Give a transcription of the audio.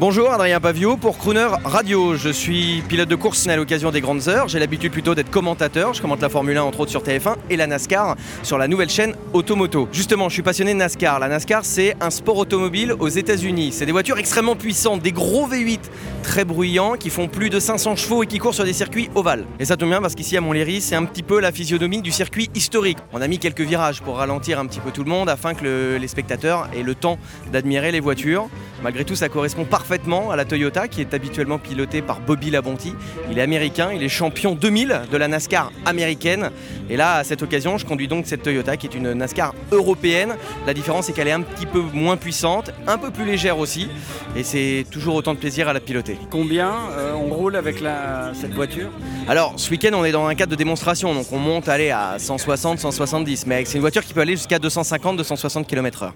Bonjour, Adrien Pavio pour Crooner Radio. Je suis pilote de course à l'occasion des grandes heures. J'ai l'habitude plutôt d'être commentateur. Je commente la Formule 1 entre autres sur TF1 et la NASCAR sur la nouvelle chaîne Automoto. Justement, je suis passionné de NASCAR. La NASCAR, c'est un sport automobile aux États-Unis. C'est des voitures extrêmement puissantes, des gros V8 très bruyants qui font plus de 500 chevaux et qui courent sur des circuits ovales. Et ça tombe bien parce qu'ici à Montlhéry, c'est un petit peu la physionomie du circuit historique. On a mis quelques virages pour ralentir un petit peu tout le monde afin que les spectateurs aient le temps d'admirer les voitures. Malgré tout, ça correspond parfaitement à la Toyota qui est habituellement pilotée par Bobby Labonti. Il est américain, il est champion 2000 de la NASCAR américaine. Et là, à cette occasion, je conduis donc cette Toyota qui est une NASCAR européenne. La différence, c'est qu'elle est un petit peu moins puissante, un peu plus légère aussi. Et c'est toujours autant de plaisir à la piloter. Combien euh, on roule avec la, cette voiture? Alors, ce week-end, on est dans un cadre de démonstration. Donc, on monte aller à 160, 170. Mais c'est une voiture qui peut aller jusqu'à 250, 260 km/h.